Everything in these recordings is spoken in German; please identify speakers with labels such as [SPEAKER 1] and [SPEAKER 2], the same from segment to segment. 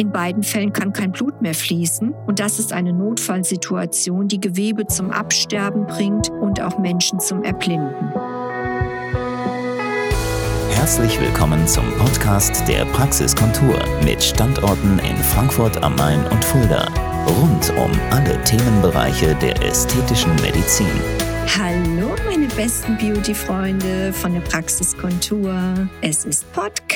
[SPEAKER 1] In beiden Fällen kann kein Blut mehr fließen und das ist eine Notfallsituation, die Gewebe zum Absterben bringt und auch Menschen zum Erblinden.
[SPEAKER 2] Herzlich willkommen zum Podcast der Praxiskontur mit Standorten in Frankfurt am Main und Fulda. Rund um alle Themenbereiche der ästhetischen Medizin.
[SPEAKER 1] Hallo, meine besten Beauty-Freunde von der Praxiskontur. Es ist Podcast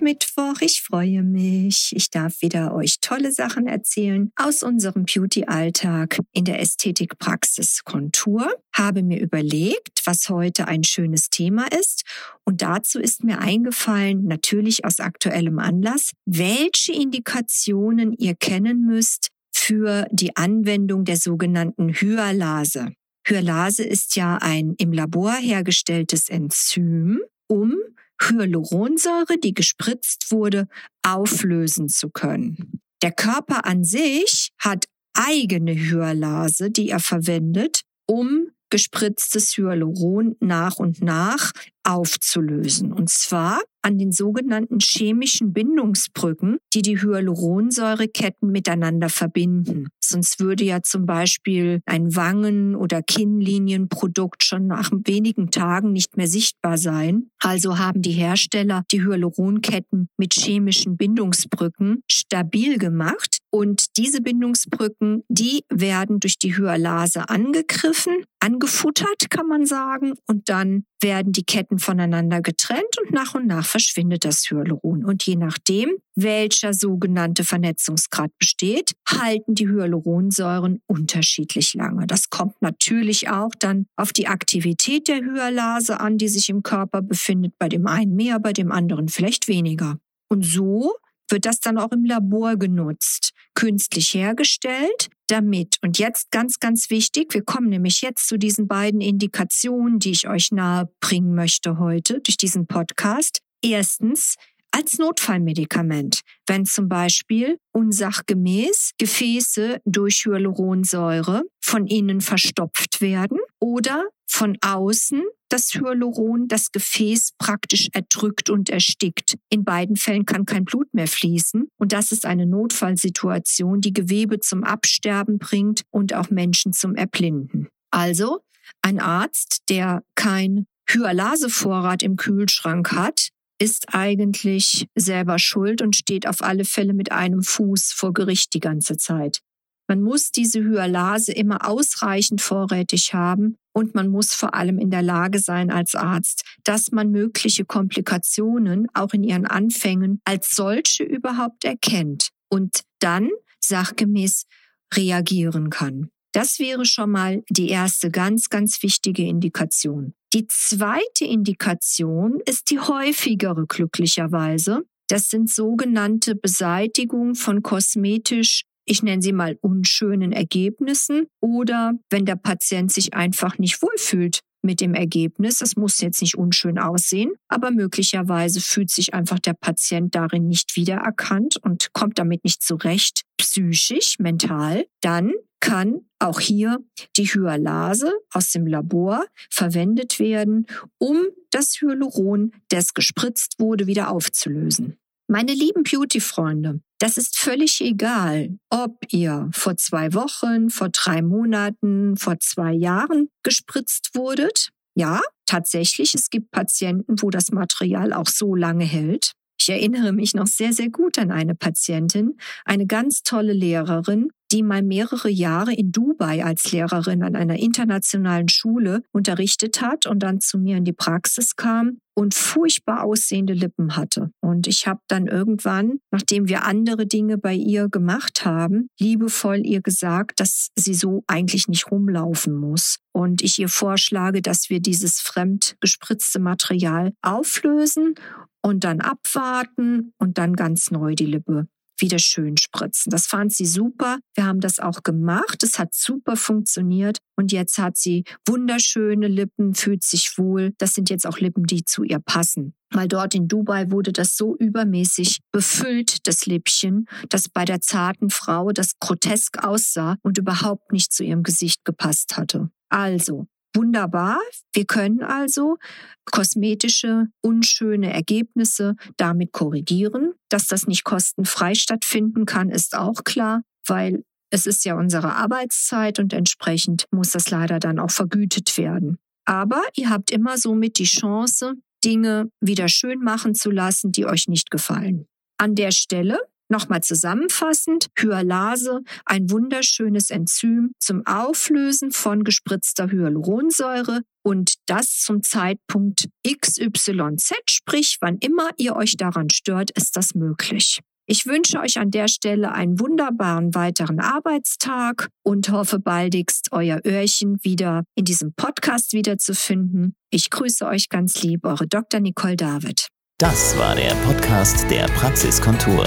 [SPEAKER 1] Mittwoch. Ich freue mich. Ich darf wieder euch tolle Sachen erzählen aus unserem Beauty-Alltag in der Ästhetik-Praxiskontur. Habe mir überlegt, was heute ein schönes Thema ist. Und dazu ist mir eingefallen, natürlich aus aktuellem Anlass, welche Indikationen ihr kennen müsst für die Anwendung der sogenannten Hyalase. Hyalase ist ja ein im Labor hergestelltes Enzym, um Hyaluronsäure, die gespritzt wurde, auflösen zu können. Der Körper an sich hat eigene Hyalase, die er verwendet, um gespritztes Hyaluron nach und nach aufzulösen. Und zwar an den sogenannten chemischen Bindungsbrücken, die die Hyaluronsäureketten miteinander verbinden. Sonst würde ja zum Beispiel ein Wangen- oder Kinnlinienprodukt schon nach wenigen Tagen nicht mehr sichtbar sein. Also haben die Hersteller die Hyaluronketten mit chemischen Bindungsbrücken stabil gemacht. Und diese Bindungsbrücken, die werden durch die Hyalase angegriffen, angefuttert, kann man sagen. Und dann werden die Ketten voneinander getrennt und nach und nach verschwindet das Hyaluron. Und je nachdem, welcher sogenannte Vernetzungsgrad besteht, halten die Hyaluronsäuren unterschiedlich lange. Das kommt natürlich auch dann auf die Aktivität der Hyalase an, die sich im Körper befindet. Bei dem einen mehr, bei dem anderen vielleicht weniger. Und so wird das dann auch im Labor genutzt, künstlich hergestellt, damit, und jetzt ganz, ganz wichtig, wir kommen nämlich jetzt zu diesen beiden Indikationen, die ich euch nahe bringen möchte heute durch diesen Podcast. Erstens, als Notfallmedikament, wenn zum Beispiel unsachgemäß Gefäße durch Hyaluronsäure von innen verstopft werden oder von außen das Hyaluron das Gefäß praktisch erdrückt und erstickt. In beiden Fällen kann kein Blut mehr fließen und das ist eine Notfallsituation, die Gewebe zum Absterben bringt und auch Menschen zum Erblinden. Also ein Arzt, der kein Hyalasevorrat im Kühlschrank hat, ist eigentlich selber schuld und steht auf alle Fälle mit einem Fuß vor Gericht die ganze Zeit. Man muss diese Hyalase immer ausreichend vorrätig haben und man muss vor allem in der Lage sein als Arzt, dass man mögliche Komplikationen auch in ihren Anfängen als solche überhaupt erkennt und dann sachgemäß reagieren kann. Das wäre schon mal die erste ganz, ganz wichtige Indikation. Die zweite Indikation ist die häufigere glücklicherweise. Das sind sogenannte Beseitigung von kosmetisch ich nenne sie mal unschönen Ergebnissen oder wenn der Patient sich einfach nicht wohlfühlt mit dem Ergebnis. Es muss jetzt nicht unschön aussehen, aber möglicherweise fühlt sich einfach der Patient darin nicht wiedererkannt und kommt damit nicht zurecht, psychisch, mental. Dann kann auch hier die Hyalase aus dem Labor verwendet werden, um das Hyaluron, das gespritzt wurde, wieder aufzulösen. Meine lieben Beauty-Freunde, das ist völlig egal, ob ihr vor zwei Wochen, vor drei Monaten, vor zwei Jahren gespritzt wurdet. Ja, tatsächlich, es gibt Patienten, wo das Material auch so lange hält. Ich erinnere mich noch sehr, sehr gut an eine Patientin, eine ganz tolle Lehrerin, die mal mehrere Jahre in Dubai als Lehrerin an einer internationalen Schule unterrichtet hat und dann zu mir in die Praxis kam und furchtbar aussehende Lippen hatte. Und ich habe dann irgendwann, nachdem wir andere Dinge bei ihr gemacht haben, liebevoll ihr gesagt, dass sie so eigentlich nicht rumlaufen muss. Und ich ihr vorschlage, dass wir dieses fremd gespritzte Material auflösen und dann abwarten und dann ganz neu die Lippe wieder schön spritzen. Das fand sie super. Wir haben das auch gemacht. Es hat super funktioniert. Und jetzt hat sie wunderschöne Lippen, fühlt sich wohl. Das sind jetzt auch Lippen, die zu ihr passen. Weil dort in Dubai wurde das so übermäßig befüllt, das Lippchen, dass bei der zarten Frau das grotesk aussah und überhaupt nicht zu ihrem Gesicht gepasst hatte. Also, Wunderbar. Wir können also kosmetische, unschöne Ergebnisse damit korrigieren. Dass das nicht kostenfrei stattfinden kann, ist auch klar, weil es ist ja unsere Arbeitszeit und entsprechend muss das leider dann auch vergütet werden. Aber ihr habt immer somit die Chance, Dinge wieder schön machen zu lassen, die euch nicht gefallen. An der Stelle Nochmal zusammenfassend, Hyalase, ein wunderschönes Enzym zum Auflösen von gespritzter Hyaluronsäure und das zum Zeitpunkt XYZ, sprich wann immer ihr euch daran stört, ist das möglich. Ich wünsche euch an der Stelle einen wunderbaren weiteren Arbeitstag und hoffe baldigst euer Öhrchen wieder in diesem Podcast wiederzufinden. Ich grüße euch ganz lieb, eure Dr. Nicole David.
[SPEAKER 2] Das war der Podcast der Praxiskontur.